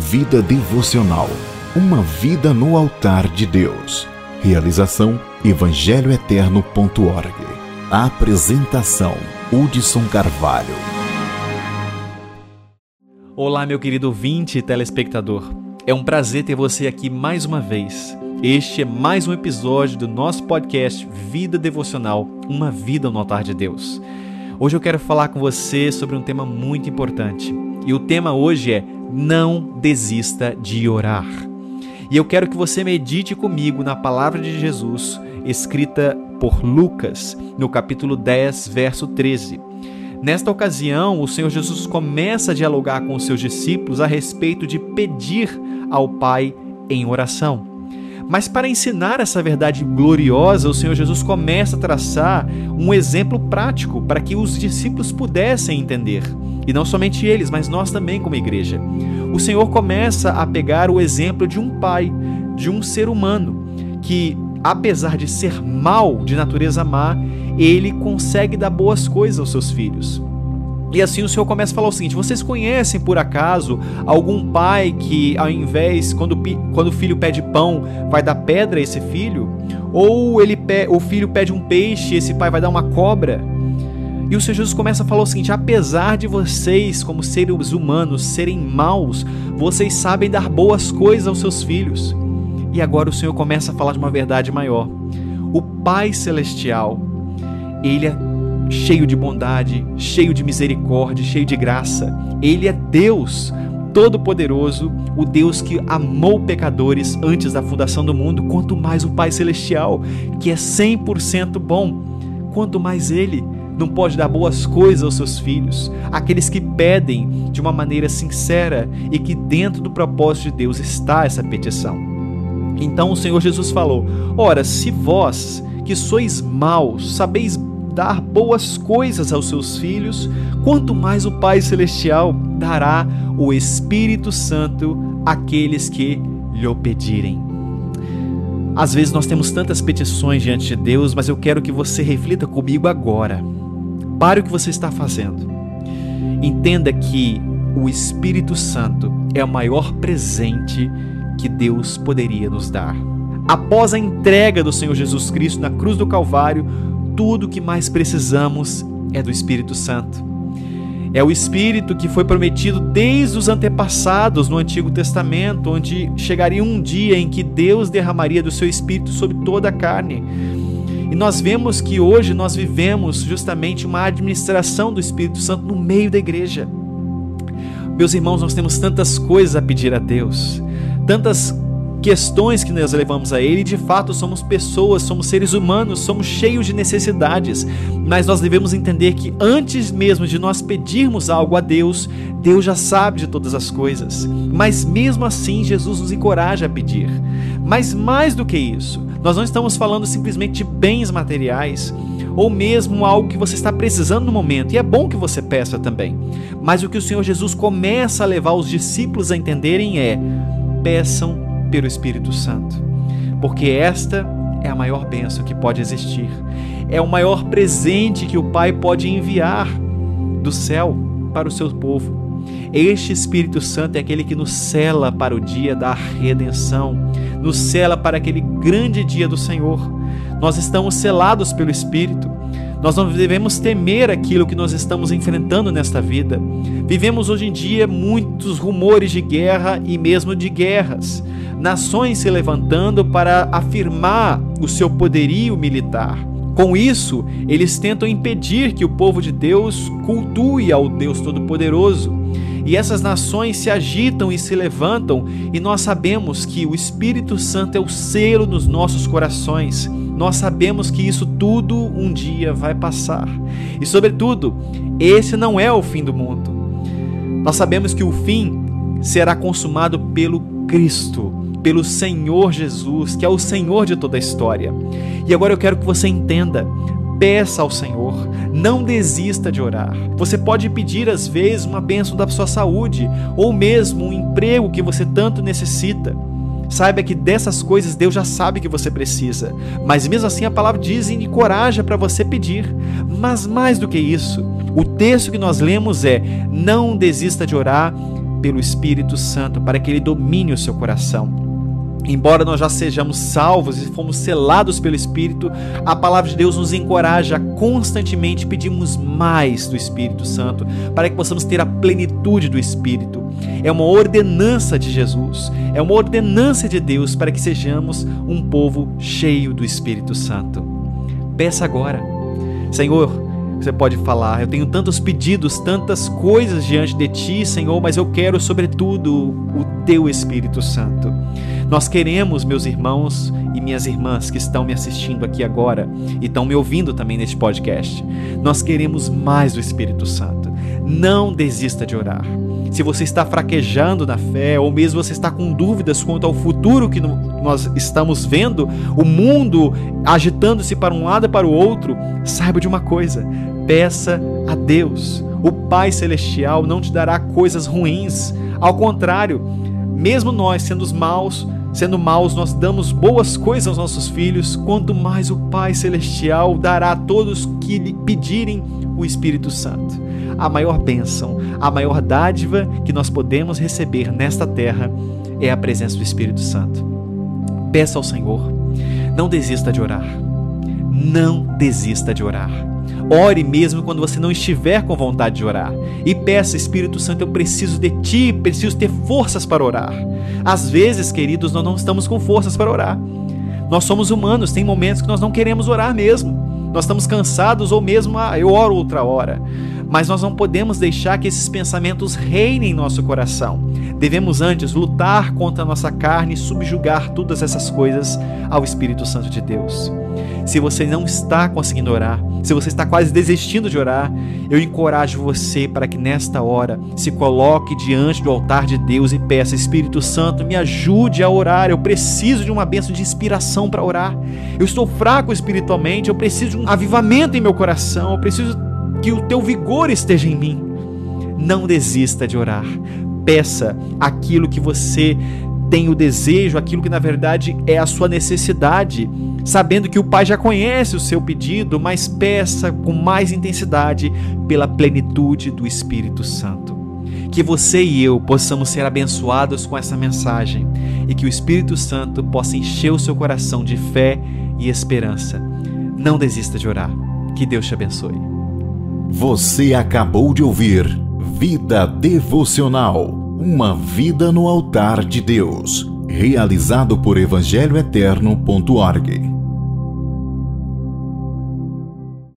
Vida devocional. Uma vida no altar de Deus. Realização evangelhoeterno.org. Apresentação Hudson Carvalho. Olá, meu querido ouvinte e telespectador. É um prazer ter você aqui mais uma vez. Este é mais um episódio do nosso podcast Vida Devocional, uma vida no altar de Deus. Hoje eu quero falar com você sobre um tema muito importante. E o tema hoje é Não desista de orar. E eu quero que você medite comigo na palavra de Jesus, escrita por Lucas, no capítulo 10, verso 13. Nesta ocasião, o Senhor Jesus começa a dialogar com os seus discípulos a respeito de pedir ao Pai em oração. Mas para ensinar essa verdade gloriosa, o Senhor Jesus começa a traçar um exemplo prático para que os discípulos pudessem entender. E não somente eles, mas nós também como igreja. O Senhor começa a pegar o exemplo de um pai, de um ser humano, que apesar de ser mal, de natureza má, ele consegue dar boas coisas aos seus filhos. E assim o Senhor começa a falar o seguinte: vocês conhecem por acaso algum pai que, ao invés, quando, quando o filho pede pão, vai dar pedra a esse filho? Ou ele o filho pede um peixe e esse pai vai dar uma cobra? E o Senhor Jesus começa a falar o seguinte: apesar de vocês, como seres humanos, serem maus, vocês sabem dar boas coisas aos seus filhos. E agora o Senhor começa a falar de uma verdade maior. O Pai Celestial, ele é cheio de bondade, cheio de misericórdia, cheio de graça. Ele é Deus Todo-Poderoso, o Deus que amou pecadores antes da fundação do mundo, quanto mais o Pai Celestial, que é 100% bom, quanto mais Ele não pode dar boas coisas aos seus filhos, aqueles que pedem de uma maneira sincera e que dentro do propósito de Deus está essa petição. Então o Senhor Jesus falou: Ora, se vós que sois maus sabeis dar boas coisas aos seus filhos, quanto mais o Pai Celestial dará o Espírito Santo àqueles que lhe pedirem. Às vezes nós temos tantas petições diante de Deus, mas eu quero que você reflita comigo agora. Pare o que você está fazendo. Entenda que o Espírito Santo é o maior presente que Deus poderia nos dar. Após a entrega do Senhor Jesus Cristo na cruz do Calvário, tudo que mais precisamos é do Espírito Santo. É o Espírito que foi prometido desde os antepassados no Antigo Testamento, onde chegaria um dia em que Deus derramaria do seu Espírito sobre toda a carne. E nós vemos que hoje nós vivemos justamente uma administração do Espírito Santo no meio da igreja. Meus irmãos, nós temos tantas coisas a pedir a Deus, tantas questões que nós levamos a Ele, de fato somos pessoas, somos seres humanos, somos cheios de necessidades, mas nós devemos entender que antes mesmo de nós pedirmos algo a Deus, Deus já sabe de todas as coisas. Mas mesmo assim, Jesus nos encoraja a pedir. Mas mais do que isso, nós não estamos falando simplesmente de bens materiais ou mesmo algo que você está precisando no momento, e é bom que você peça também. Mas o que o Senhor Jesus começa a levar os discípulos a entenderem é: peçam pelo Espírito Santo, porque esta é a maior bênção que pode existir, é o maior presente que o Pai pode enviar do céu para o seu povo. Este Espírito Santo é aquele que nos cela para o dia da redenção, nos cela para aquele grande dia do Senhor. Nós estamos selados pelo Espírito. Nós não devemos temer aquilo que nós estamos enfrentando nesta vida. Vivemos hoje em dia muitos rumores de guerra e mesmo de guerras nações se levantando para afirmar o seu poderio militar. Com isso, eles tentam impedir que o povo de Deus cultue ao Deus Todo-Poderoso. E essas nações se agitam e se levantam, e nós sabemos que o Espírito Santo é o selo nos nossos corações. Nós sabemos que isso tudo um dia vai passar. E, sobretudo, esse não é o fim do mundo. Nós sabemos que o fim será consumado pelo Cristo pelo Senhor Jesus, que é o Senhor de toda a história. E agora eu quero que você entenda. Peça ao Senhor, não desista de orar. Você pode pedir às vezes uma bênção da sua saúde ou mesmo um emprego que você tanto necessita. Saiba que dessas coisas Deus já sabe que você precisa, mas mesmo assim a palavra diz e encoraja para você pedir. Mas mais do que isso, o texto que nós lemos é: não desista de orar pelo Espírito Santo para que ele domine o seu coração. Embora nós já sejamos salvos e fomos selados pelo Espírito, a palavra de Deus nos encoraja a constantemente pedirmos mais do Espírito Santo, para que possamos ter a plenitude do Espírito. É uma ordenança de Jesus, é uma ordenança de Deus para que sejamos um povo cheio do Espírito Santo. Peça agora, Senhor, você pode falar: Eu tenho tantos pedidos, tantas coisas diante de ti, Senhor, mas eu quero, sobretudo, o teu Espírito Santo. Nós queremos, meus irmãos e minhas irmãs que estão me assistindo aqui agora e estão me ouvindo também neste podcast, nós queremos mais do Espírito Santo. Não desista de orar. Se você está fraquejando na fé, ou mesmo você está com dúvidas quanto ao futuro que nós estamos vendo, o mundo agitando-se para um lado e para o outro, saiba de uma coisa: peça a Deus. O Pai Celestial não te dará coisas ruins. Ao contrário, mesmo nós sendo maus, sendo maus, nós damos boas coisas aos nossos filhos, quanto mais o Pai Celestial dará a todos que lhe pedirem o Espírito Santo. A maior bênção, a maior dádiva que nós podemos receber nesta terra é a presença do Espírito Santo. Peça ao Senhor, não desista de orar. Não desista de orar. Ore mesmo quando você não estiver com vontade de orar. E peça, Espírito Santo, eu preciso de ti, preciso ter forças para orar. Às vezes, queridos, nós não estamos com forças para orar. Nós somos humanos, tem momentos que nós não queremos orar mesmo. Nós estamos cansados ou mesmo, ah, eu oro outra hora. Mas nós não podemos deixar que esses pensamentos reinem em nosso coração. Devemos antes lutar contra a nossa carne e subjugar todas essas coisas ao Espírito Santo de Deus. Se você não está conseguindo orar, se você está quase desistindo de orar, eu encorajo você para que nesta hora se coloque diante do altar de Deus e peça: Espírito Santo, me ajude a orar. Eu preciso de uma bênção de inspiração para orar. Eu estou fraco espiritualmente, eu preciso de um avivamento em meu coração, eu preciso que o teu vigor esteja em mim. Não desista de orar. Peça aquilo que você tem o desejo, aquilo que na verdade é a sua necessidade, sabendo que o Pai já conhece o seu pedido, mas peça com mais intensidade pela plenitude do Espírito Santo. Que você e eu possamos ser abençoados com essa mensagem e que o Espírito Santo possa encher o seu coração de fé e esperança. Não desista de orar. Que Deus te abençoe. Você acabou de ouvir Vida Devocional uma vida no altar de Deus, realizado por evangelhoeterno.org.